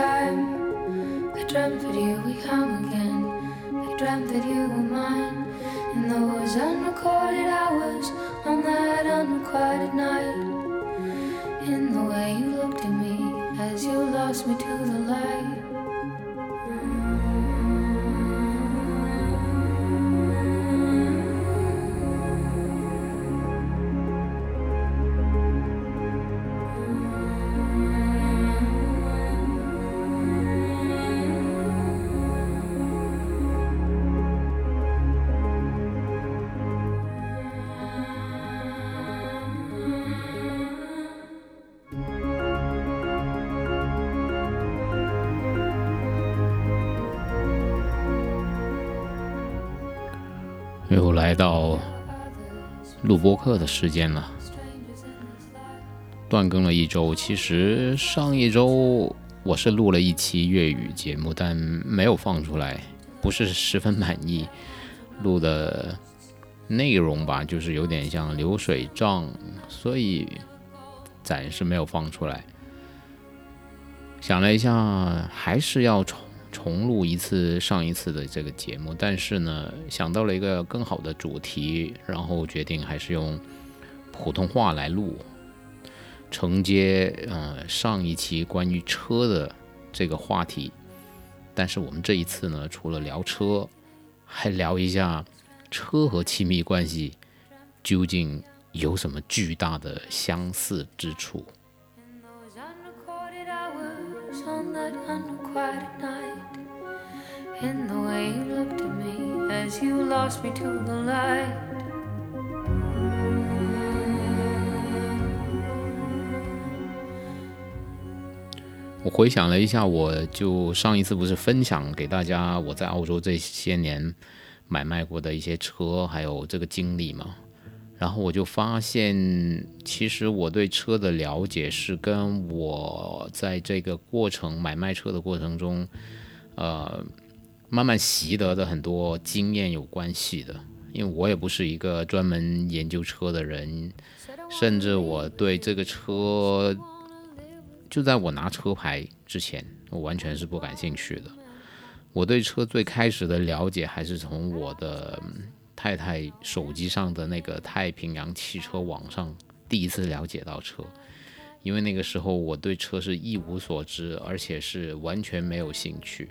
time. 到录播课的时间了，断更了一周。其实上一周我是录了一期粤语节目，但没有放出来，不是十分满意。录的内容吧，就是有点像流水账，所以暂时没有放出来。想了一下，还是要重。重录一次上一次的这个节目，但是呢，想到了一个更好的主题，然后决定还是用普通话来录，承接呃上一期关于车的这个话题。但是我们这一次呢，除了聊车，还聊一下车和亲密关系究竟有什么巨大的相似之处。In the way you looked at me as you lost me to the light 我回想了一下，我就上一次不是分享给大家我在澳洲这些年买卖过的一些车，还有这个经历嘛。然后我就发现，其实我对车的了解是跟我在这个过程买卖车的过程中，呃。慢慢习得的很多经验有关系的，因为我也不是一个专门研究车的人，甚至我对这个车，就在我拿车牌之前，我完全是不感兴趣的。我对车最开始的了解还是从我的太太手机上的那个太平洋汽车网上第一次了解到车，因为那个时候我对车是一无所知，而且是完全没有兴趣。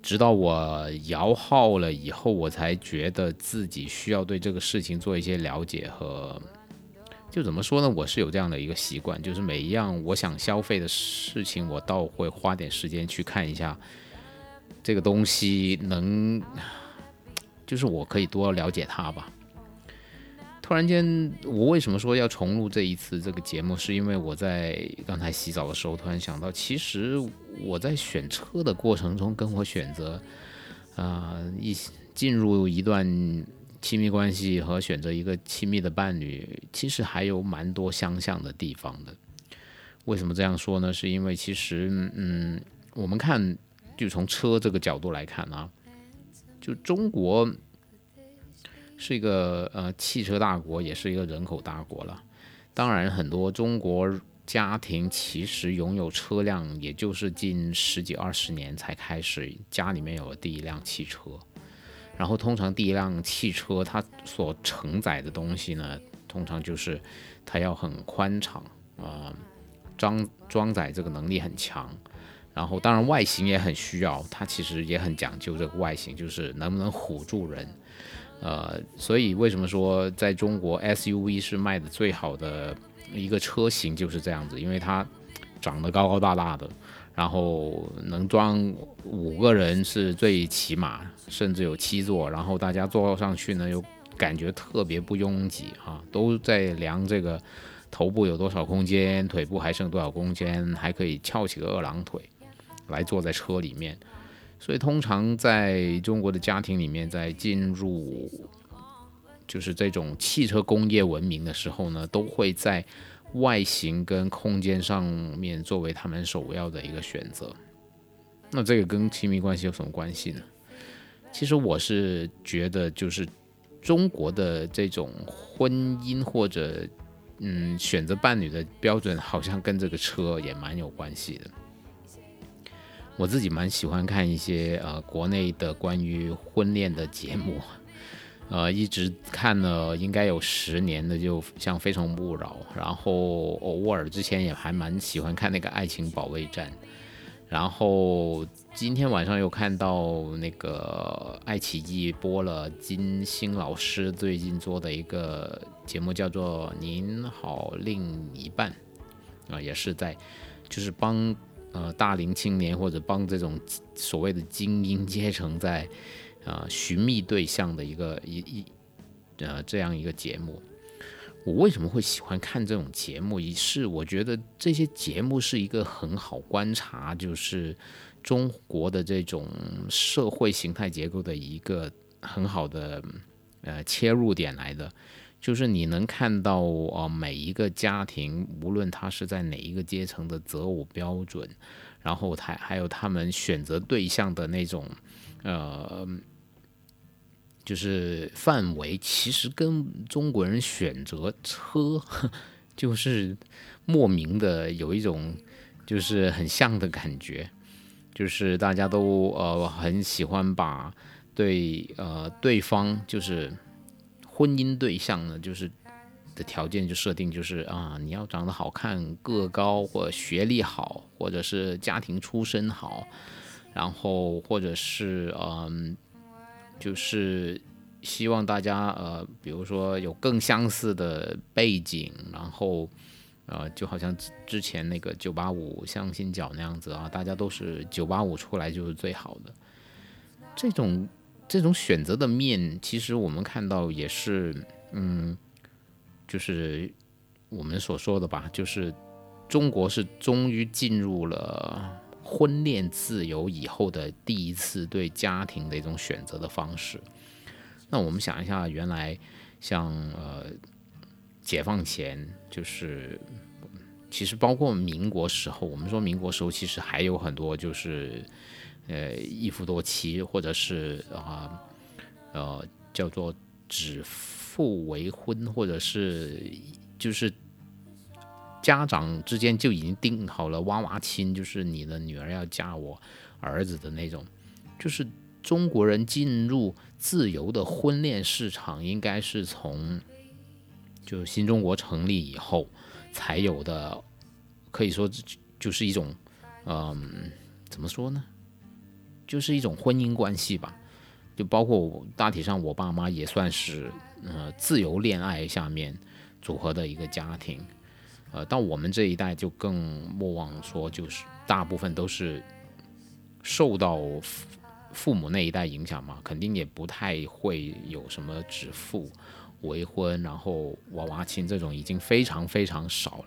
直到我摇号了以后，我才觉得自己需要对这个事情做一些了解和，就怎么说呢？我是有这样的一个习惯，就是每一样我想消费的事情，我倒会花点时间去看一下这个东西，能，就是我可以多了解它吧。突然间，我为什么说要重录这一次这个节目？是因为我在刚才洗澡的时候突然想到，其实我在选车的过程中，跟我选择啊 一进入一段亲密关系和选择一个亲密的伴侣，其实还有蛮多相像的地方的。为什么这样说呢？是因为其实，嗯，我们看，就从车这个角度来看啊，就中国。是一个呃汽车大国，也是一个人口大国了。当然，很多中国家庭其实拥有车辆，也就是近十几二十年才开始家里面有了第一辆汽车。然后，通常第一辆汽车它所承载的东西呢，通常就是它要很宽敞啊，装装载这个能力很强。然后，当然外形也很需要，它其实也很讲究这个外形，就是能不能唬住人。呃，所以为什么说在中国 SUV 是卖的最好的一个车型就是这样子？因为它长得高高大大的，然后能装五个人是最起码，甚至有七座，然后大家坐上去呢又感觉特别不拥挤啊，都在量这个头部有多少空间，腿部还剩多少空间，还可以翘起个二郎腿来坐在车里面。所以，通常在中国的家庭里面，在进入就是这种汽车工业文明的时候呢，都会在外形跟空间上面作为他们首要的一个选择。那这个跟亲密关系有什么关系呢？其实我是觉得，就是中国的这种婚姻或者嗯，选择伴侣的标准好像跟这个车也蛮有关系的。我自己蛮喜欢看一些呃国内的关于婚恋的节目，呃，一直看了应该有十年的，就像《非诚勿扰》，然后偶尔之前也还蛮喜欢看那个《爱情保卫战》，然后今天晚上又看到那个爱奇艺播了金星老师最近做的一个节目，叫做《您好另一半》，啊，也是在就是帮。呃，大龄青年或者帮这种所谓的精英阶层在啊寻觅对象的一个一一呃这样一个节目，我为什么会喜欢看这种节目？一是我觉得这些节目是一个很好观察，就是中国的这种社会形态结构的一个很好的呃切入点来的。就是你能看到啊，每一个家庭，无论他是在哪一个阶层的择偶标准，然后他还有他们选择对象的那种，呃，就是范围，其实跟中国人选择车，就是莫名的有一种就是很像的感觉，就是大家都呃很喜欢把对呃对方就是。婚姻对象呢，就是的条件就设定就是啊，你要长得好看、个高或学历好，或者是家庭出身好，然后或者是嗯，就是希望大家呃，比如说有更相似的背景，然后呃，就好像之前那个九八五相亲角那样子啊，大家都是九八五出来就是最好的这种。这种选择的面，其实我们看到也是，嗯，就是我们所说的吧，就是中国是终于进入了婚恋自由以后的第一次对家庭的一种选择的方式。那我们想一下，原来像呃解放前，就是其实包括民国时候，我们说民国时候其实还有很多就是。呃，一夫多妻，或者是啊，呃，叫做指腹为婚，或者是就是家长之间就已经定好了娃娃亲，就是你的女儿要嫁我儿子的那种。就是中国人进入自由的婚恋市场，应该是从就新中国成立以后才有的，可以说就是一种，嗯，怎么说呢？就是一种婚姻关系吧，就包括大体上我爸妈也算是呃自由恋爱下面组合的一个家庭，呃，到我们这一代就更莫忘说，就是大部分都是受到父母那一代影响嘛，肯定也不太会有什么指腹为婚，然后娃娃亲这种已经非常非常少了。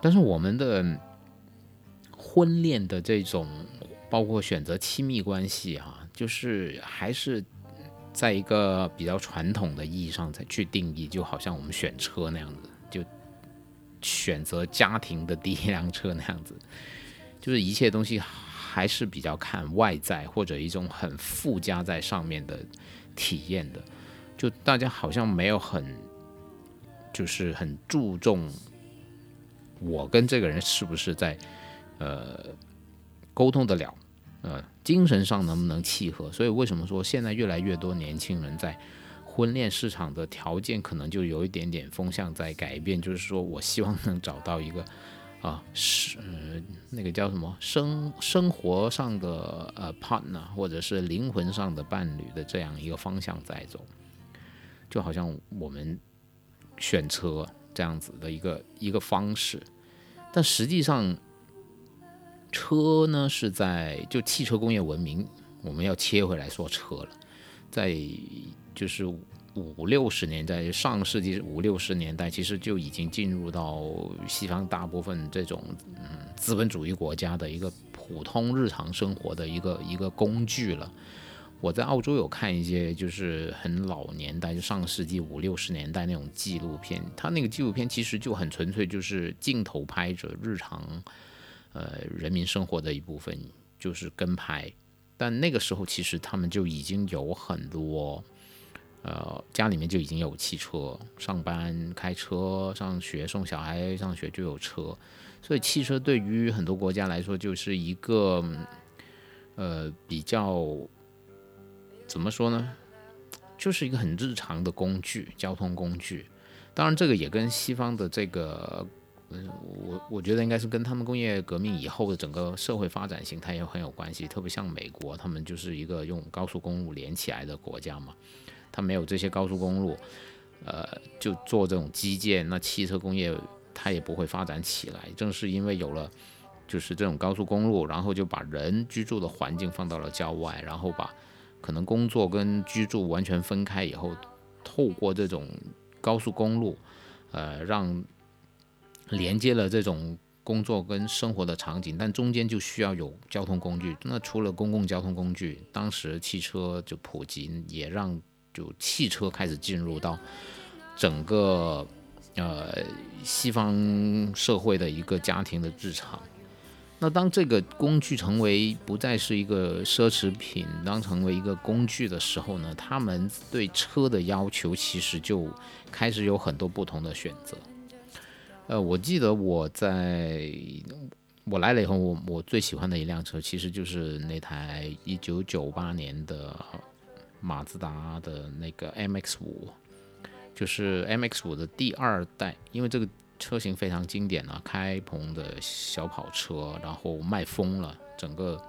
但是我们的婚恋的这种。包括选择亲密关系哈，就是还是在一个比较传统的意义上才去定义，就好像我们选车那样子，就选择家庭的第一辆车那样子，就是一切东西还是比较看外在或者一种很附加在上面的体验的，就大家好像没有很就是很注重我跟这个人是不是在呃。沟通得了，呃，精神上能不能契合？所以为什么说现在越来越多年轻人在婚恋市场的条件可能就有一点点风向在改变？就是说我希望能找到一个 啊，是那个叫什么生生活上的呃 partner，或者是灵魂上的伴侣的这样一个方向在走，就好像我们选车这样子的一个一个方式，但实际上。车呢是在就汽车工业文明，我们要切回来说车了，在就是五六十年代，上世纪五六十年代，其实就已经进入到西方大部分这种嗯资本主义国家的一个普通日常生活的一个一个工具了。我在澳洲有看一些就是很老年代，就上世纪五六十年代那种纪录片，它那个纪录片其实就很纯粹，就是镜头拍着日常。呃，人民生活的一部分就是跟拍，但那个时候其实他们就已经有很多呃，家里面就已经有汽车，上班开车，上学送小孩上学就有车，所以汽车对于很多国家来说就是一个，呃，比较怎么说呢，就是一个很日常的工具，交通工具。当然，这个也跟西方的这个，嗯，我我觉得应该是跟他们工业革命以后的整个社会发展形态也很有关系。特别像美国，他们就是一个用高速公路连起来的国家嘛。他没有这些高速公路，呃，就做这种基建，那汽车工业它也不会发展起来。正是因为有了就是这种高速公路，然后就把人居住的环境放到了郊外，然后把可能工作跟居住完全分开以后，透过这种高速公路，呃，让连接了这种工作跟生活的场景，但中间就需要有交通工具。那除了公共交通工具，当时汽车就普及，也让就汽车开始进入到整个呃西方社会的一个家庭的日常。那当这个工具成为不再是一个奢侈品，当成为一个工具的时候呢，他们对车的要求其实就开始有很多不同的选择。呃，我记得我在我来了以后，我我最喜欢的一辆车其实就是那台一九九八年的。马自达的那个 MX 五，就是 MX 五的第二代，因为这个车型非常经典啊，开篷的小跑车，然后卖疯了。整个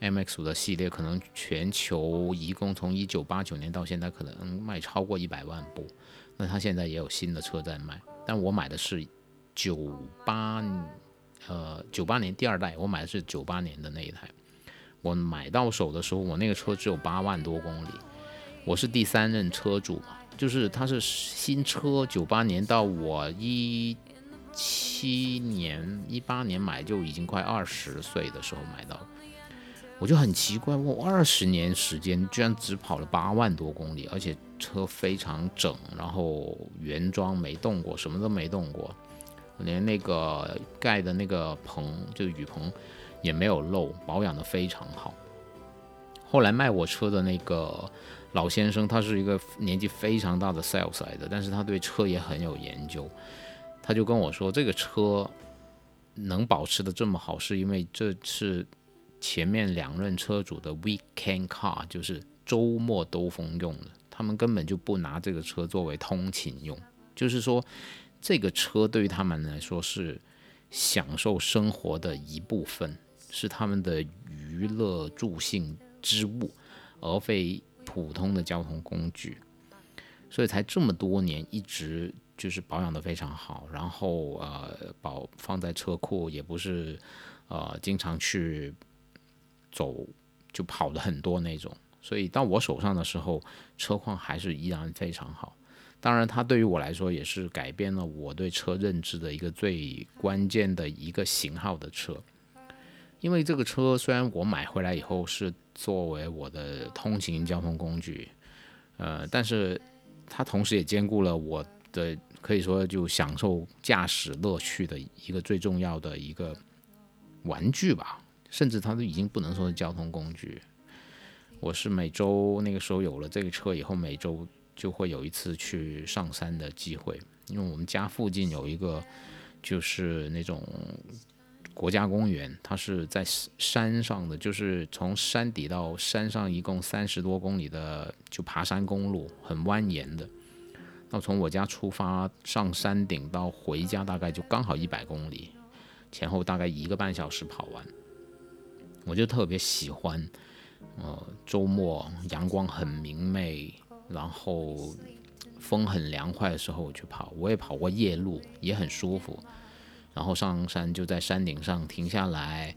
MX 五的系列可能全球一共从一九八九年到现在，可能卖超过一百万部。那它现在也有新的车在卖，但我买的是九八，呃，九八年第二代，我买的是九八年的那一台。我买到手的时候，我那个车只有八万多公里，我是第三任车主嘛，就是它是新车，九八年到我一七年、一八年买就已经快二十岁的时候买到，我就很奇怪，我二十年时间居然只跑了八万多公里，而且车非常整，然后原装没动过，什么都没动过，连那个盖的那个棚，就雨棚。也没有漏，保养的非常好。后来卖我车的那个老先生，他是一个年纪非常大的 sales 来的，但是他对车也很有研究。他就跟我说，这个车能保持的这么好，是因为这是前面两任车主的 weekend car，就是周末兜风用的。他们根本就不拿这个车作为通勤用，就是说这个车对于他们来说是享受生活的一部分。是他们的娱乐助兴之物，而非普通的交通工具，所以才这么多年一直就是保养的非常好，然后呃保放在车库也不是呃经常去走就跑的很多那种，所以到我手上的时候车况还是依然非常好。当然，它对于我来说也是改变了我对车认知的一个最关键的一个型号的车。因为这个车虽然我买回来以后是作为我的通勤交通工具，呃，但是它同时也兼顾了我的可以说就享受驾驶乐趣的一个最重要的一个玩具吧，甚至它都已经不能说是交通工具。我是每周那个时候有了这个车以后，每周就会有一次去上山的机会，因为我们家附近有一个就是那种。国家公园，它是在山上的，就是从山底到山上，一共三十多公里的就爬山公路，很蜿蜒的。那从我家出发上山顶到回家，大概就刚好一百公里，前后大概一个半小时跑完。我就特别喜欢，呃，周末阳光很明媚，然后风很凉快的时候我去跑。我也跑过夜路，也很舒服。然后上山就在山顶上停下来，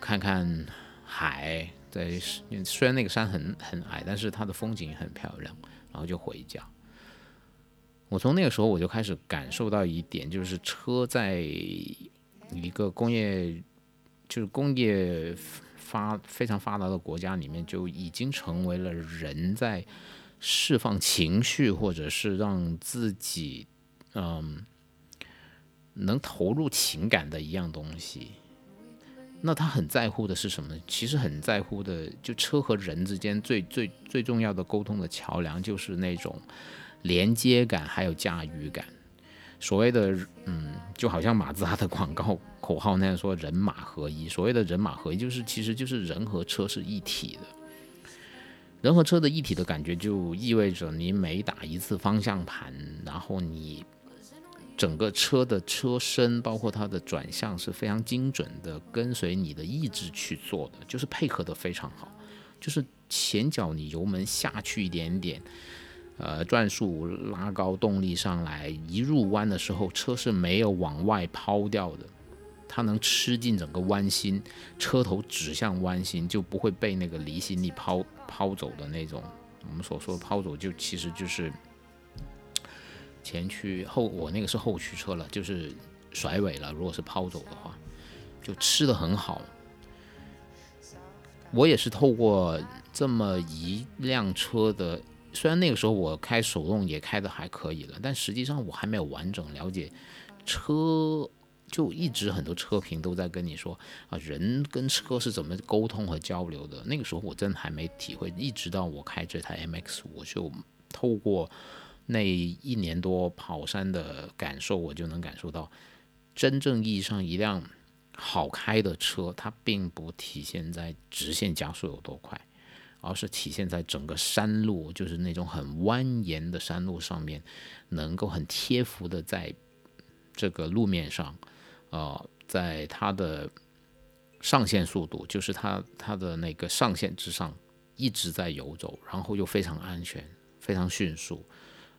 看看海。在虽然那个山很很矮，但是它的风景很漂亮。然后就回家。我从那个时候我就开始感受到一点，就是车在一个工业就是工业发非常发达的国家里面，就已经成为了人在释放情绪，或者是让自己嗯。能投入情感的一样东西，那他很在乎的是什么？其实很在乎的，就车和人之间最最最重要的沟通的桥梁，就是那种连接感，还有驾驭感。所谓的，嗯，就好像马自达的广告口号那样说“人马合一”。所谓的人马合一，就是其实就是人和车是一体的。人和车的一体的感觉，就意味着你每打一次方向盘，然后你整个车的车身，包括它的转向是非常精准的，跟随你的意志去做的，就是配合的非常好。就是前脚你油门下去一点点。呃，转速拉高，动力上来，一入弯的时候，车是没有往外抛掉的，它能吃进整个弯心，车头指向弯心，就不会被那个离心力抛抛走的那种。我们所说的抛走，就其实就是前驱后，我那个是后驱车了，就是甩尾了。如果是抛走的话，就吃的很好。我也是透过这么一辆车的。虽然那个时候我开手动也开的还可以了，但实际上我还没有完整了解车，就一直很多车评都在跟你说啊，人跟车是怎么沟通和交流的。那个时候我真的还没体会，一直到我开这台 MX，我就透过那一年多跑山的感受，我就能感受到，真正意义上一辆好开的车，它并不体现在直线加速有多快。而是体现在整个山路，就是那种很蜿蜒的山路上面，能够很贴服的在这个路面上，呃，在它的上限速度，就是它它的那个上限之上一直在游走，然后又非常安全、非常迅速，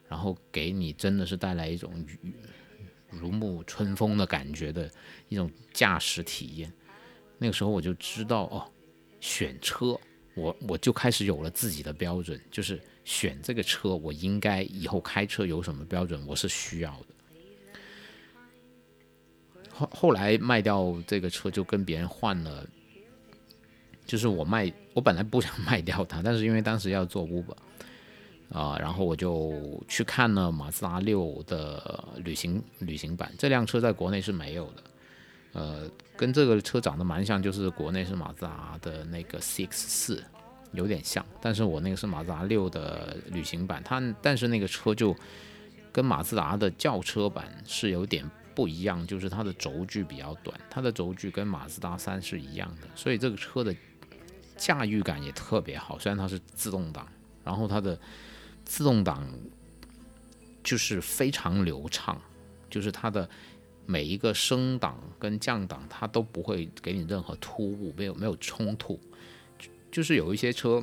然后给你真的是带来一种如沐春风的感觉的一种驾驶体验。那个时候我就知道哦，选车。我我就开始有了自己的标准，就是选这个车，我应该以后开车有什么标准，我是需要的。后来卖掉这个车，就跟别人换了，就是我卖，我本来不想卖掉它，但是因为当时要做 Uber 啊，然后我就去看了马自达六的旅行旅行版，这辆车在国内是没有的。呃，跟这个车长得蛮像，就是国内是马自达的那个 CX 四，有点像。但是我那个是马自达六的旅行版，它但是那个车就跟马自达的轿车版是有点不一样，就是它的轴距比较短，它的轴距跟马自达三是一样的，所以这个车的驾驭感也特别好。虽然它是自动挡，然后它的自动挡就是非常流畅，就是它的。每一个升档跟降档，它都不会给你任何突兀，没有没有冲突。就是有一些车，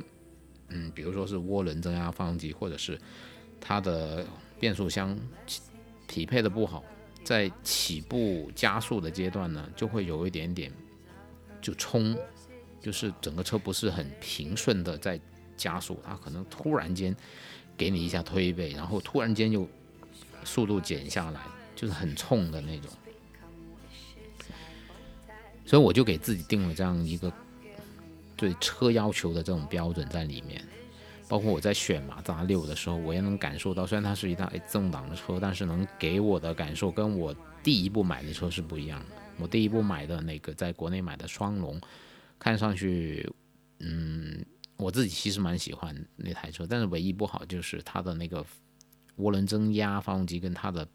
嗯，比如说是涡轮增压发动机，或者是它的变速箱匹配的不好，在起步加速的阶段呢，就会有一点点就冲，就是整个车不是很平顺的在加速，它可能突然间给你一下推背，然后突然间又速度减下来。就是很冲的那种，所以我就给自己定了这样一个对车要求的这种标准在里面。包括我在选马自达六的时候，我也能感受到，虽然它是一台自动挡的车，但是能给我的感受跟我第一部买的车是不一样的。我第一部买的那个在国内买的双龙，看上去，嗯，我自己其实蛮喜欢那台车，但是唯一不好就是它的那个涡轮增压发动机跟它的。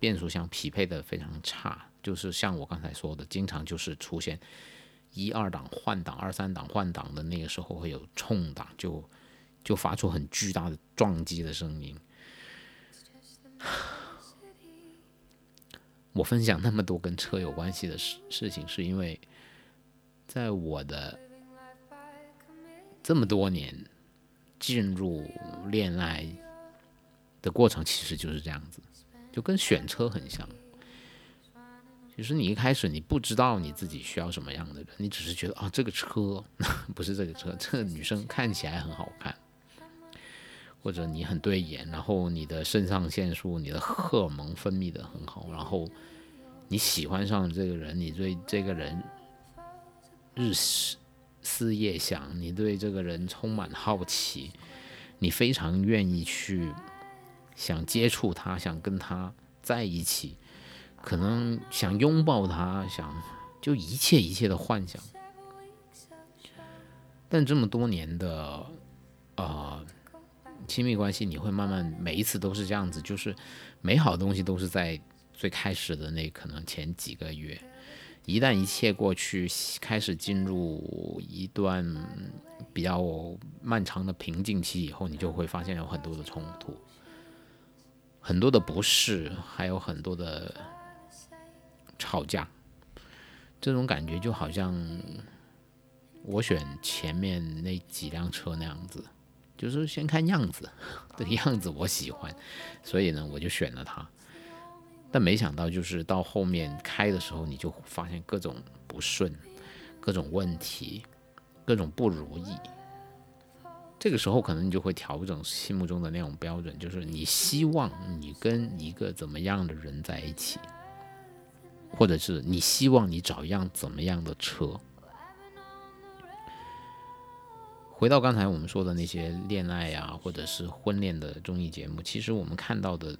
变速箱匹配的非常差，就是像我刚才说的，经常就是出现一二档换挡、二三档换挡的那个时候会有冲档，就就发出很巨大的撞击的声音。我分享那么多跟车有关系的事事情，是因为在我的这么多年进入恋爱的过程，其实就是这样子。就跟选车很像，其实你一开始你不知道你自己需要什么样的人，你只是觉得啊这个车 不是这个车，这个女生看起来很好看，或者你很对眼，然后你的肾上腺素、你的荷尔蒙分泌的很好，然后你喜欢上这个人，你对这个人日思思夜想，你对这个人充满好奇，你非常愿意去。想接触他，想跟他在一起，可能想拥抱他，想就一切一切的幻想。但这么多年的啊亲密关系，你会慢慢每一次都是这样子，就是美好的东西都是在最开始的那可能前几个月，一旦一切过去，开始进入一段比较漫长的平静期以后，你就会发现有很多的冲突，很多的不适，还有很多的吵架，这种感觉就好像。我选前面那几辆车那样子，就是先看样子，这个样子我喜欢，所以呢我就选了它。但没想到就是到后面开的时候，你就发现各种不顺、各种问题、各种不如意。这个时候可能你就会调整心目中的那种标准，就是你希望你跟一个怎么样的人在一起，或者是你希望你找一辆怎么样的车。回到刚才我们说的那些恋爱呀，或者是婚恋的综艺节目，其实我们看到的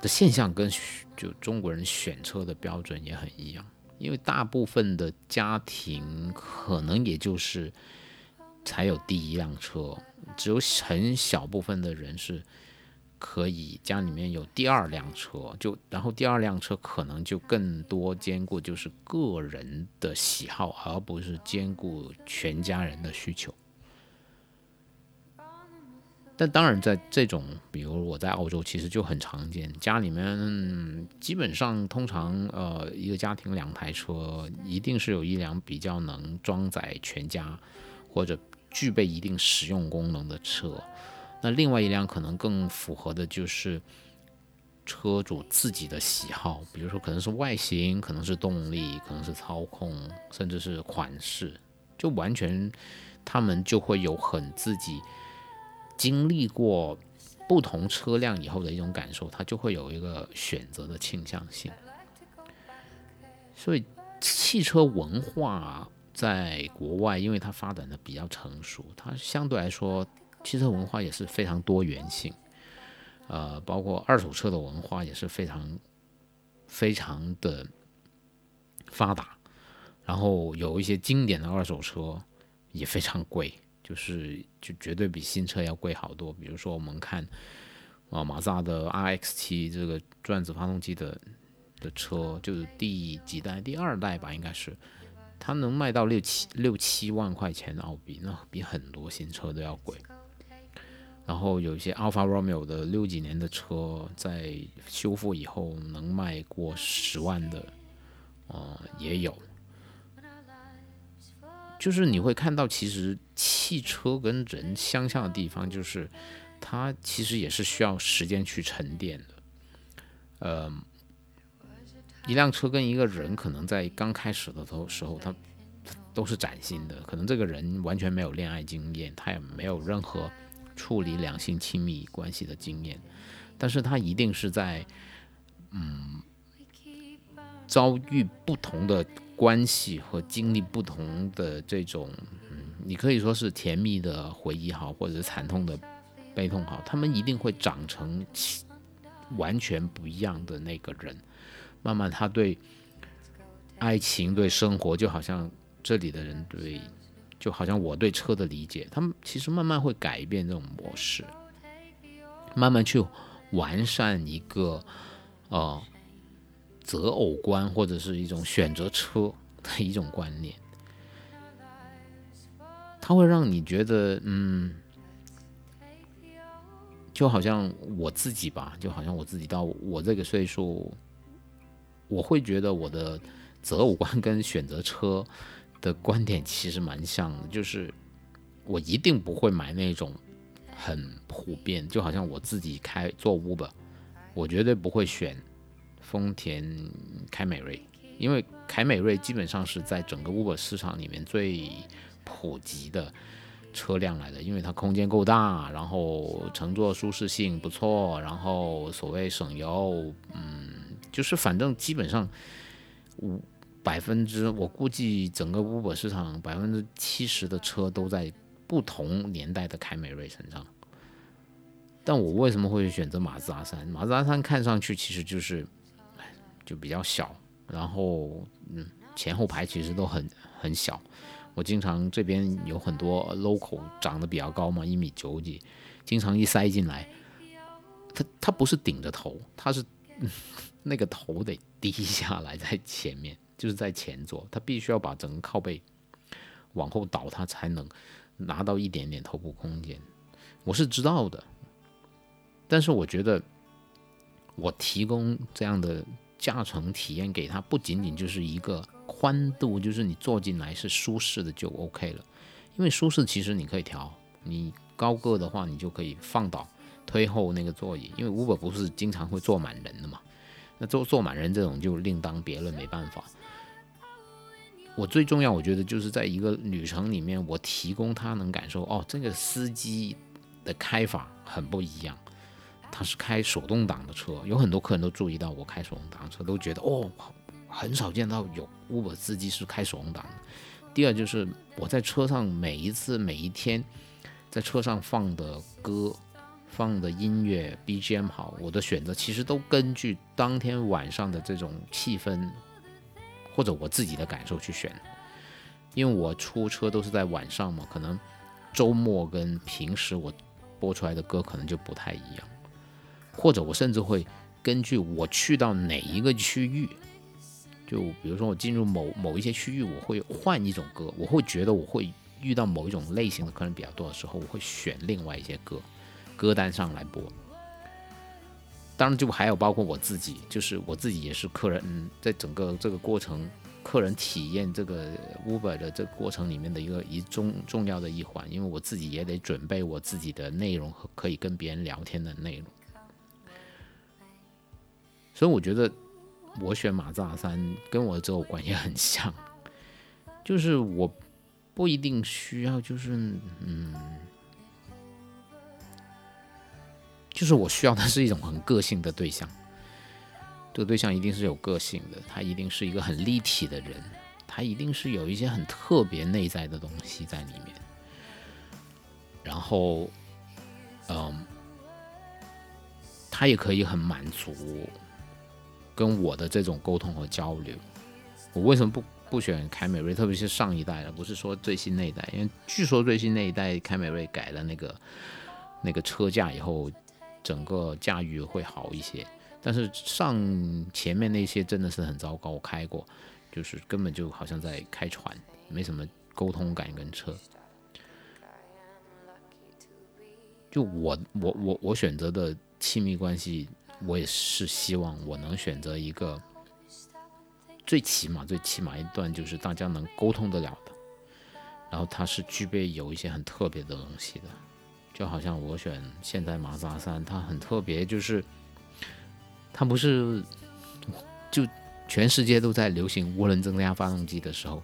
的现象跟就中国人选车的标准也很一样，因为大部分的家庭可能也就是才有第一辆车，只有很小部分的人是。可以家里面有第二辆车，就然后第二辆车可能就更多兼顾就是个人的喜好，而不是兼顾全家人的需求。但当然，在这种比如我在澳洲，其实就很常见，家里面基本上通常呃一个家庭两台车，一定是有一辆比较能装载全家或者具备一定实用功能的车。那另外一辆可能更符合的就是车主自己的喜好，比如说可能是外形，可能是动力，可能是操控，甚至是款式，就完全他们就会有很自己经历过不同车辆以后的一种感受，他就会有一个选择的倾向性。所以汽车文化在国外，因为它发展的比较成熟，它相对来说。汽车文化也是非常多元性，呃，包括二手车的文化也是非常非常的发达。然后有一些经典的二手车也非常贵，就是就绝对比新车要贵好多。比如说我们看啊，马自达的 RX-7 这个转子发动机的的车，就是第几代？第二代吧，应该是，它能卖到六七六七万块钱澳币，那比很多新车都要贵。然后有一些 Alfa Romeo 的六几年的车，在修复以后能卖过十万的，呃，也有。就是你会看到，其实汽车跟人相像的地方，就是它其实也是需要时间去沉淀的。呃，一辆车跟一个人，可能在刚开始的时时候，他都是崭新的，可能这个人完全没有恋爱经验，他也没有任何。处理两性亲密关系的经验，但是他一定是在，嗯，遭遇不同的关系和经历不同的这种，嗯，你可以说是甜蜜的回忆好，或者是惨痛的悲痛好，他们一定会长成完全不一样的那个人。慢慢，他对爱情、对生活，就好像这里的人对。就好像我对车的理解，他们其实慢慢会改变这种模式，慢慢去完善一个呃择偶观或者是一种选择车的一种观念，它会让你觉得，嗯，就好像我自己吧，就好像我自己到我这个岁数，我会觉得我的择偶观跟选择车。的观点其实蛮像的，就是我一定不会买那种很普遍，就好像我自己开做 Uber，我绝对不会选丰田凯美瑞，因为凯美瑞基本上是在整个 Uber 市场里面最普及的车辆来的，因为它空间够大，然后乘坐舒适性不错，然后所谓省油，嗯，就是反正基本上五。百分之，我估计整个 Uber 市场百分之七十的车都在不同年代的凯美瑞身上。但我为什么会选择马自达三？马自达三看上去其实就是，就比较小，然后嗯，前后排其实都很很小。我经常这边有很多 local 长得比较高嘛，一米九几，经常一塞进来，他他不是顶着头，他是 那个头得低下来在前面，就是在前座，他必须要把整个靠背往后倒，他才能拿到一点点头部空间。我是知道的，但是我觉得我提供这样的驾乘体验给他，不仅仅就是一个。宽度就是你坐进来是舒适的就 OK 了，因为舒适其实你可以调，你高个的话你就可以放倒推后那个座椅，因为 Uber 不是经常会坐满人的嘛，那坐坐满人这种就另当别论，没办法。我最重要，我觉得就是在一个旅程里面，我提供他能感受哦，这个司机的开法很不一样，他是开手动挡的车，有很多客人都注意到我开手动挡车，都觉得哦。很少见到有 Uber 司机是开手动挡的。第二就是我在车上每一次每一天在车上放的歌、放的音乐 BGM 好，我的选择其实都根据当天晚上的这种气氛或者我自己的感受去选。因为我出车都是在晚上嘛，可能周末跟平时我播出来的歌可能就不太一样，或者我甚至会根据我去到哪一个区域。就比如说我进入某某一些区域，我会换一种歌，我会觉得我会遇到某一种类型的客人比较多的时候，我会选另外一些歌，歌单上来播。当然，就还有包括我自己，就是我自己也是客人，嗯在整个这个过程，客人体验这个 Uber 的这个过程里面的一个一重重要的一环，因为我自己也得准备我自己的内容和可以跟别人聊天的内容，所以我觉得。我选马自达三跟我的择偶观也很像，就是我不一定需要，就是嗯，就是我需要的是一种很个性的对象，这个对象一定是有个性的，他一定是一个很立体的人，他一定是有一些很特别内在的东西在里面，然后，嗯，他也可以很满足。跟我的这种沟通和交流，我为什么不不选凯美瑞？特别是上一代的，不是说最新那一代，因为据说最新那一代凯美瑞改了那个那个车架以后，整个驾驭会好一些。但是上前面那些真的是很糟糕，我开过，就是根本就好像在开船，没什么沟通感跟车。就我我我我选择的亲密关系。我也是希望我能选择一个最起码最起码一段就是大家能沟通得了的，然后它是具备有一些很特别的东西的，就好像我选现在马自达三，它很特别，就是它不是就全世界都在流行涡轮增压发动机的时候，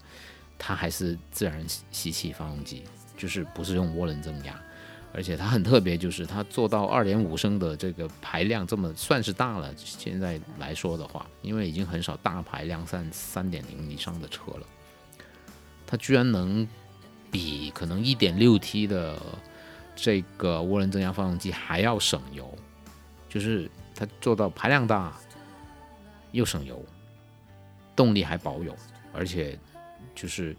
它还是自然吸气发动机，就是不是用涡轮增压。而且它很特别，就是它做到二点五升的这个排量，这么算是大了。现在来说的话，因为已经很少大排量三三点零以上的车了，它居然能比可能一点六 T 的这个涡轮增压发动机还要省油，就是它做到排量大又省油，动力还保有，而且就是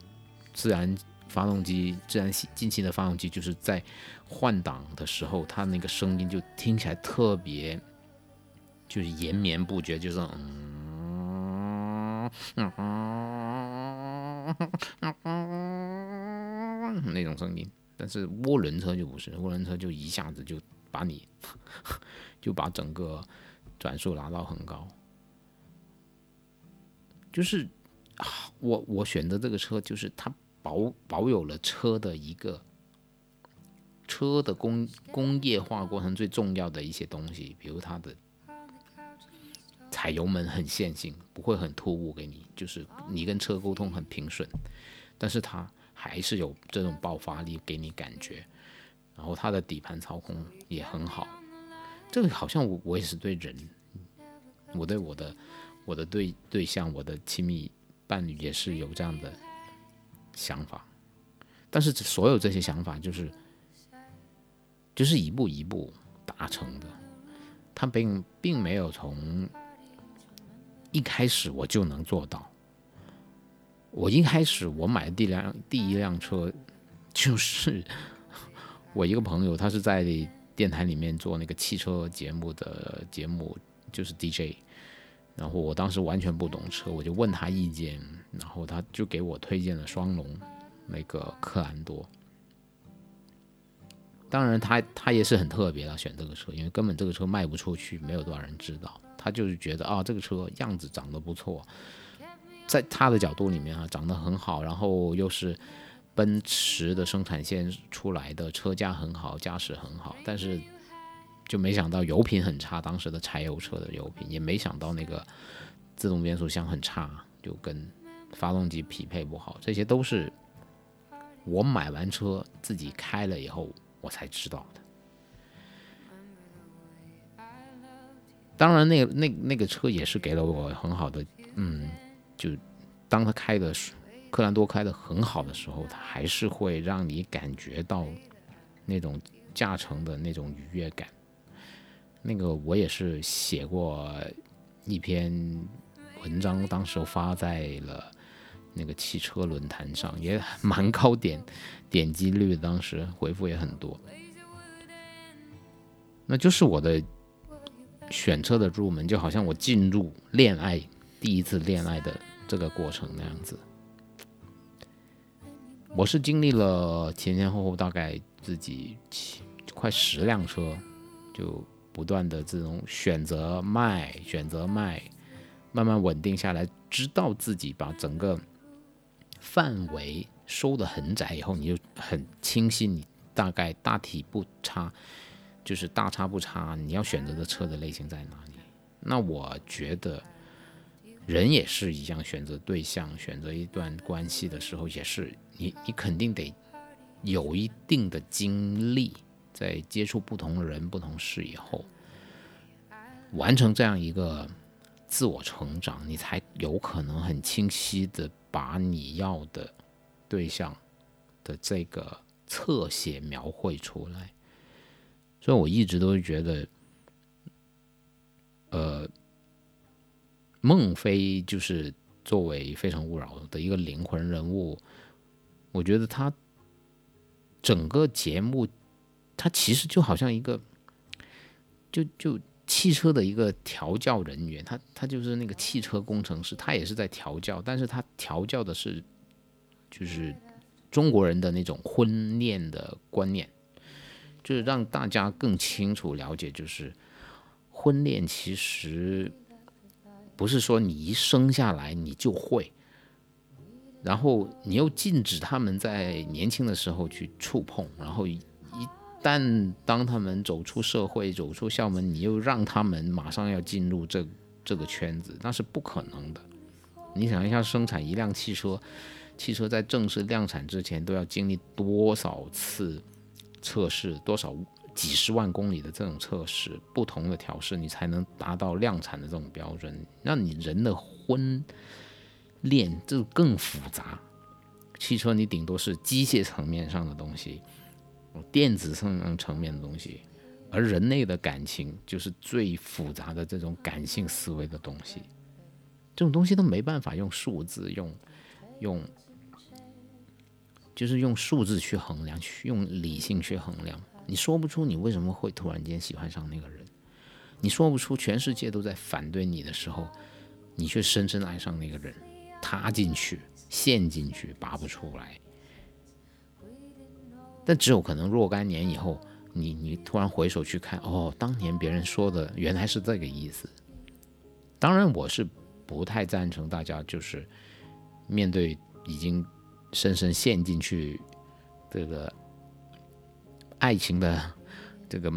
自然。发动机自然进气的发动机，就是在换挡的时候，它那个声音就听起来特别，就是延绵不绝，就是嗯嗯嗯那种声音。但是涡轮车就不是，涡轮车就一下子就把你 就把整个转速拉到很高。就是我我选择这个车，就是它。保保有了车的一个车的工工业化过程最重要的一些东西，比如它的踩油门很线性，不会很突兀给你，就是你跟车沟通很平顺，但是它还是有这种爆发力给你感觉，然后它的底盘操控也很好，这个好像我我也是对人，我对我的我的对对象，我的亲密伴侣也是有这样的。想法，但是所有这些想法就是就是一步一步达成的，他并并没有从一开始我就能做到。我一开始我买的第辆第一辆车，就是 我一个朋友，他是在电台里面做那个汽车节目的节目，就是 DJ。然后我当时完全不懂车，我就问他意见，然后他就给我推荐了双龙那个克兰多。当然，他他也是很特别的选这个车，因为根本这个车卖不出去，没有多少人知道。他就是觉得啊，这个车样子长得不错。在他的角度里面啊，长得很好，然后又是奔驰的生产线出来的，车架很好，驾驶很好，但是就没想到油品很差，当时的柴油车的油品，也没想到那个自动变速箱很差，就跟发动机匹配不好，这些都是我买完车自己开了以后我才知道的。当然，那那那个车也是给了我很好的，嗯。就当他开的克兰多开的很好的时候，他还是会让你感觉到那种驾乘的那种愉悦感。那个我也是写过一篇文章，当时发在了那个汽车论坛上，也蛮高点点击率，当时回复也很多。那就是我的选车的入门，就好像我进入恋爱第一次恋爱的。这个过程那样子，我是经历了前前后后大概自己快十辆车，就不断的这种选择卖，选择卖，慢慢稳定下来，知道自己把整个范围收的很窄以后，你就很清晰，你大概大体不差，就是大差不差，你要选择的车的类型在哪里？那我觉得。人也是一样，选择对象、选择一段关系的时候，也是你，你肯定得有一定的经历，在接触不同人、不同事以后，完成这样一个自我成长，你才有可能很清晰的把你要的对象的这个侧写描绘出来。所以我一直都觉得，呃。孟非就是作为《非诚勿扰》的一个灵魂人物，我觉得他整个节目，他其实就好像一个，就就汽车的一个调教人员，他他就是那个汽车工程师，他也是在调教，但是他调教的是就是中国人的那种婚恋的观念，就是让大家更清楚了解，就是婚恋其实。不是说你一生下来你就会，然后你又禁止他们在年轻的时候去触碰，然后一旦当他们走出社会、走出校门，你又让他们马上要进入这这个圈子，那是不可能的。你想一下，生产一辆汽车，汽车在正式量产之前都要经历多少次测试，多少？几十万公里的这种测试，不同的调试，你才能达到量产的这种标准。那你人的婚恋就更复杂。汽车你顶多是机械层面上的东西，电子层层面的东西，而人类的感情就是最复杂的这种感性思维的东西。这种东西都没办法用数字用用，就是用数字去衡量，去用理性去衡量。你说不出你为什么会突然间喜欢上那个人，你说不出全世界都在反对你的时候，你却深深爱上那个人，踏进去，陷进去，拔不出来。但只有可能若干年以后，你你突然回首去看，哦，当年别人说的原来是这个意思。当然，我是不太赞成大家就是面对已经深深陷进去这个。爱情的这个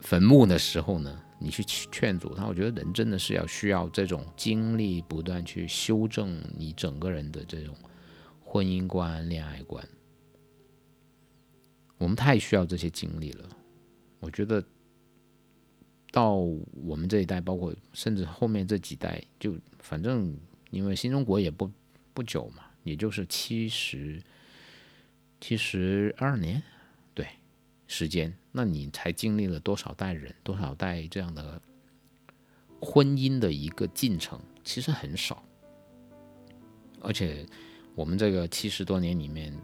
坟墓的时候呢，你去劝阻他，我觉得人真的是要需要这种经历，不断去修正你整个人的这种婚姻观、恋爱观。我们太需要这些经历了。我觉得到我们这一代，包括甚至后面这几代，就反正因为新中国也不不久嘛，也就是七十七十二年。时间，那你才经历了多少代人，多少代这样的婚姻的一个进程其实很少，而且我们这个七十多年里面，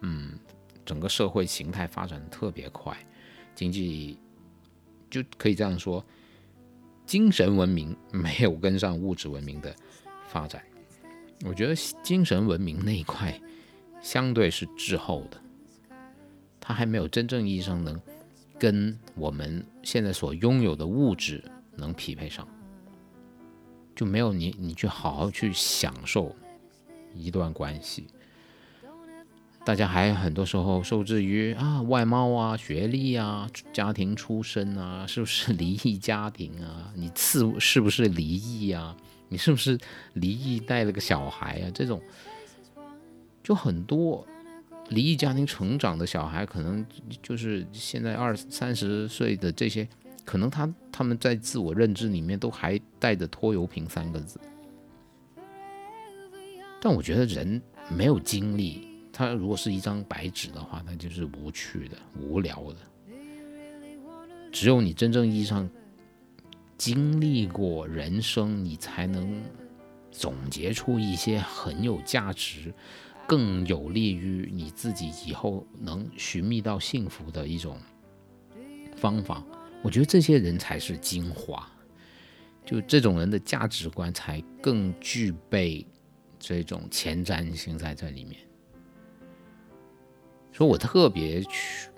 嗯，整个社会形态发展特别快，经济就可以这样说，精神文明没有跟上物质文明的发展。我觉得精神文明那一块相对是滞后的，它还没有真正意义上能跟我们现在所拥有的物质能匹配上。就没有你，你去好好去享受一段关系。大家还很多时候受制于啊外貌啊、学历啊、家庭出身啊，是不是离异家庭啊？你是是不是离异啊？你是不是离异带了个小孩啊？这种就很多离异家庭成长的小孩，可能就是现在二三十岁的这些。可能他他们在自我认知里面都还带着拖油瓶三个字，但我觉得人没有经历，他如果是一张白纸的话，那就是无趣的、无聊的。只有你真正意义上经历过人生，你才能总结出一些很有价值、更有利于你自己以后能寻觅到幸福的一种方法。我觉得这些人才是精华，就这种人的价值观才更具备这种前瞻性在这里面。所以我特别去，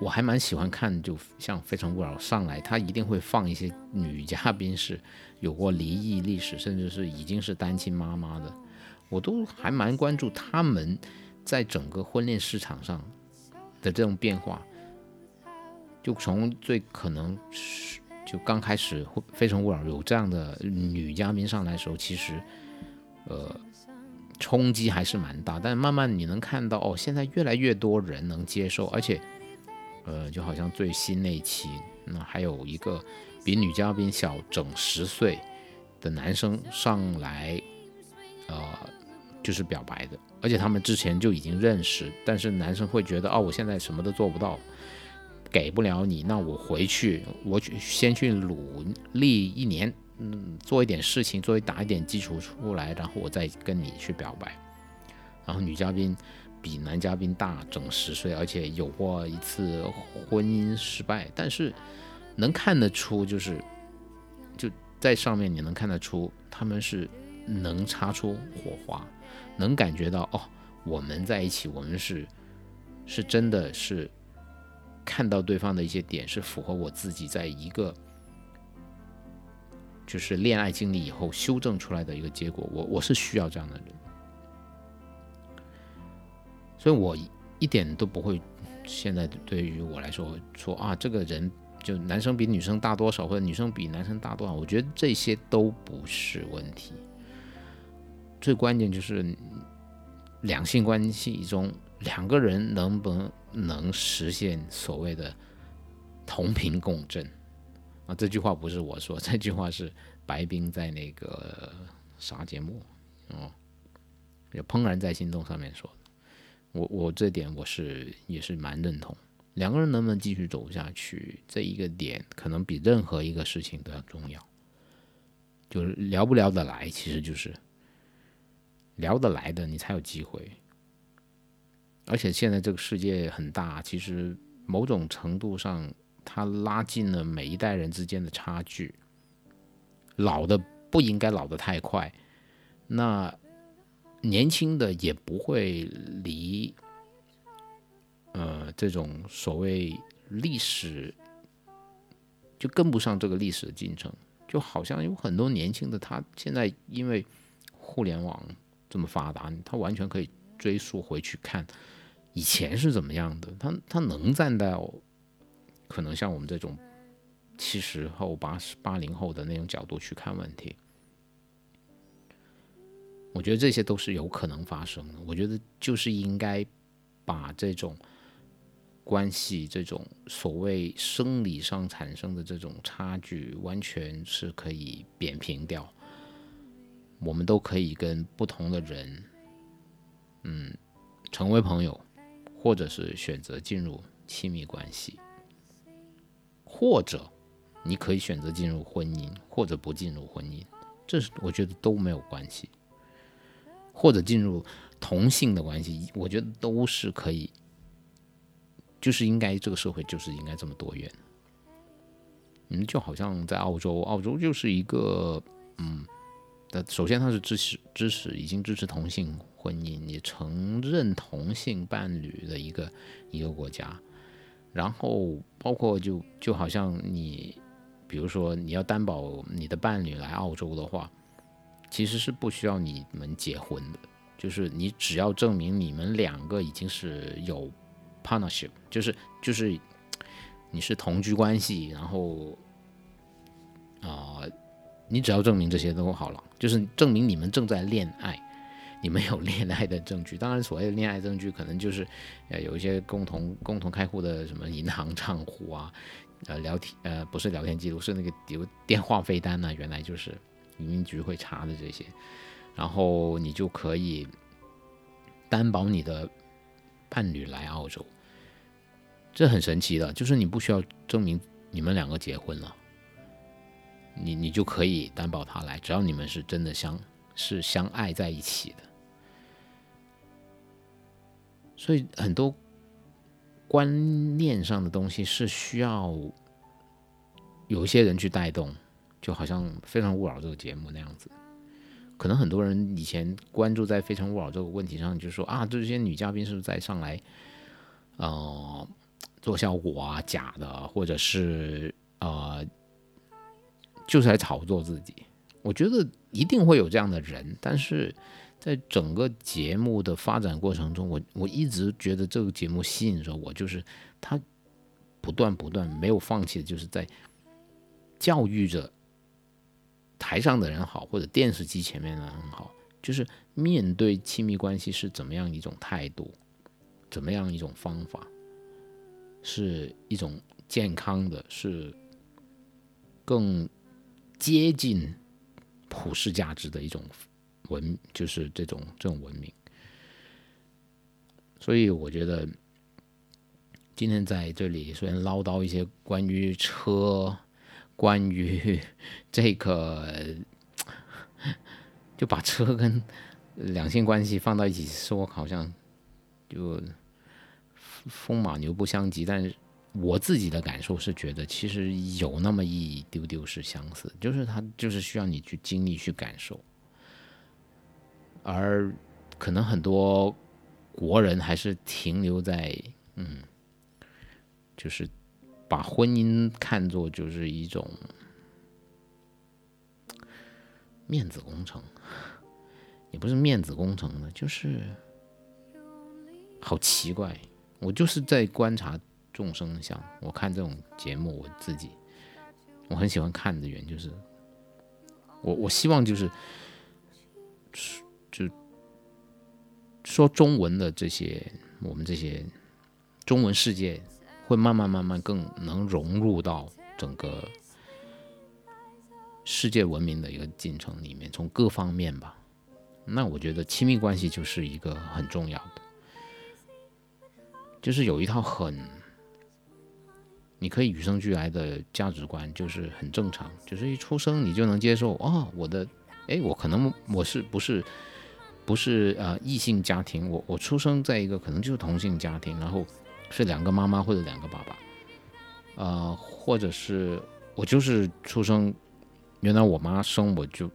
我还蛮喜欢看，就像《非诚勿扰》上来，他一定会放一些女嘉宾是有过离异历史，甚至是已经是单亲妈妈的，我都还蛮关注他们在整个婚恋市场上的这种变化。就从最可能是就刚开始《非诚勿扰》有这样的女嘉宾上来的时候，其实呃冲击还是蛮大。但慢慢你能看到哦，现在越来越多人能接受，而且呃就好像最新那一期，那还有一个比女嘉宾小整十岁的男生上来，呃就是表白的，而且他们之前就已经认识，但是男生会觉得哦，我现在什么都做不到。给不了你，那我回去，我去先去努力一年，嗯，做一点事情，作为打一点基础出来，然后我再跟你去表白。然后女嘉宾比男嘉宾大整十岁，而且有过一次婚姻失败，但是能看得出，就是就在上面你能看得出，他们是能擦出火花，能感觉到哦，我们在一起，我们是是真的是。看到对方的一些点是符合我自己在一个就是恋爱经历以后修正出来的一个结果，我我是需要这样的人，所以我一点都不会现在对于我来说说啊，这个人就男生比女生大多少，或者女生比男生大多少，我觉得这些都不是问题，最关键就是两性关系中两个人能不能。实现所谓的同频共振啊！这句话不是我说，这句话是白冰在那个啥节目哦，《怦然在心动》上面说的。我我这点我是也是蛮认同。两个人能不能继续走下去，这一个点可能比任何一个事情都要重要。就是聊不聊得来，其实就是聊得来的，你才有机会。而且现在这个世界很大，其实某种程度上，它拉近了每一代人之间的差距。老的不应该老得太快，那年轻的也不会离，呃，这种所谓历史就跟不上这个历史的进程。就好像有很多年轻的，他现在因为互联网这么发达，他完全可以追溯回去看。以前是怎么样的？他他能站到可能像我们这种七十后、八十八零后的那种角度去看问题，我觉得这些都是有可能发生的。我觉得就是应该把这种关系、这种所谓生理上产生的这种差距，完全是可以扁平掉。我们都可以跟不同的人，嗯，成为朋友。或者是选择进入亲密关系，或者你可以选择进入婚姻或者不进入婚姻，这是我觉得都没有关系，或者进入同性的关系，我觉得都是可以，就是应该这个社会就是应该这么多元。嗯，就好像在澳洲，澳洲就是一个嗯，的首先它是支持支持已经支持同性婚姻，也承认同性伴侣的一个一个国家，然后包括就就好像你。比如说，你要担保你的伴侣来澳洲的话，其实是不需要你们结婚的，就是你只要证明你们两个已经是有 partnership，就是就是你是同居关系，然后啊，你只要证明这些都好了，就是证明你们正在恋爱，你们有恋爱的证据。当然，所谓的恋爱证据，可能就是呃有一些共同共同开户的什么银行账户啊。呃，聊天呃不是聊天记录，是那个丢电话费单呢，原来就是移民局会查的这些，然后你就可以担保你的伴侣来澳洲，这很神奇的，就是你不需要证明你们两个结婚了，你你就可以担保他来，只要你们是真的相是相爱在一起的，所以很多。观念上的东西是需要有一些人去带动，就好像《非诚勿扰》这个节目那样子。可能很多人以前关注在《非诚勿扰》这个问题上，就说啊，这些女嘉宾是不是在上来，呃，做效果啊，假的，或者是呃，就是来炒作自己。我觉得一定会有这样的人，但是。在整个节目的发展过程中，我我一直觉得这个节目吸引着我，就是他不断不断没有放弃的，就是在教育着台上的人好，或者电视机前面的人好，就是面对亲密关系是怎么样一种态度，怎么样一种方法，是一种健康的，是更接近普世价值的一种。文就是这种这种文明，所以我觉得今天在这里虽然唠叨一些关于车、关于这个，就把车跟两性关系放到一起说，好像就风马牛不相及。但是我自己的感受是觉得，其实有那么一丢丢是相似，就是它就是需要你去经历、去感受。而可能很多国人还是停留在嗯，就是把婚姻看作就是一种面子工程，也不是面子工程的，就是好奇怪。我就是在观察众生相，我看这种节目，我自己我很喜欢看的原因就是，我我希望就是。就说中文的这些，我们这些中文世界会慢慢慢慢更能融入到整个世界文明的一个进程里面，从各方面吧。那我觉得亲密关系就是一个很重要的，就是有一套很可以与生俱来的价值观，就是很正常，就是一出生你就能接受哦，我的哎，我可能我是不是？不是呃异性家庭，我我出生在一个可能就是同性家庭，然后是两个妈妈或者两个爸爸，呃，或者是我就是出生，原来我妈生我就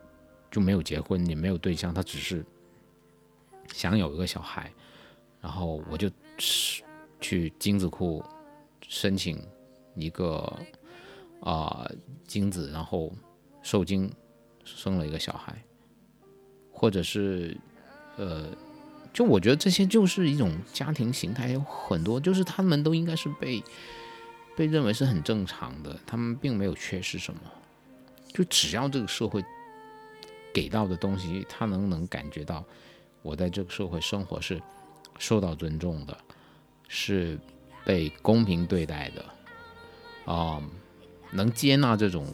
就没有结婚，也没有对象，她只是想有一个小孩，然后我就去精子库申请一个啊精子，然后受精生了一个小孩，或者是。呃，就我觉得这些就是一种家庭形态，有很多就是他们都应该是被被认为是很正常的，他们并没有缺失什么。就只要这个社会给到的东西，他能能感觉到我在这个社会生活是受到尊重的，是被公平对待的，啊，能接纳这种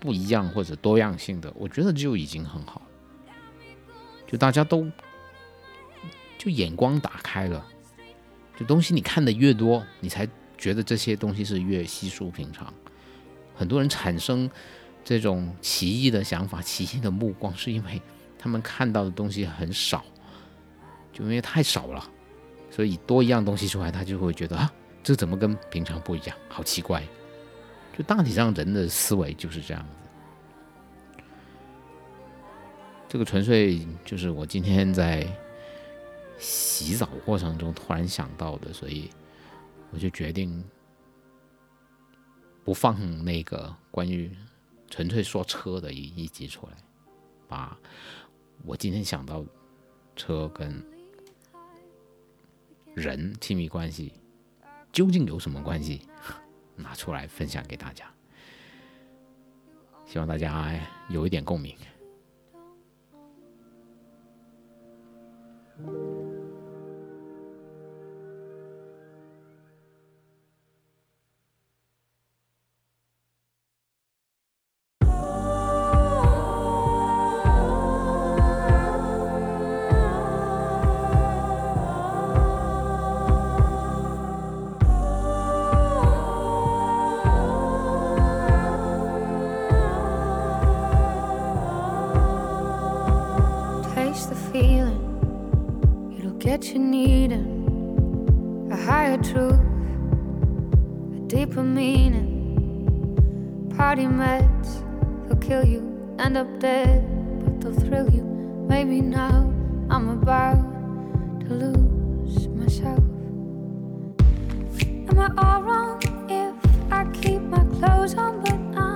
不一样或者多样性的，我觉得就已经很好。就大家都就眼光打开了，就东西你看的越多，你才觉得这些东西是越稀疏平常，很多人产生这种奇异的想法、奇异的目光，是因为他们看到的东西很少，就因为太少了，所以多一样东西出来，他就会觉得啊，这怎么跟平常不一样？好奇怪。就大体上人的思维就是这样子。这个纯粹就是我今天在洗澡过程中突然想到的，所以我就决定。不放那个关于纯粹说车的一一集出来，把我今天想到车跟人亲密关系究竟有什么关系拿出来分享给大家，希望大家有一点共鸣。Get you needing a higher truth, a deeper meaning. Party meds, they'll kill you, end up dead, but they'll thrill you. Maybe now I'm about to lose myself. Am I all wrong if I keep my clothes on? But Am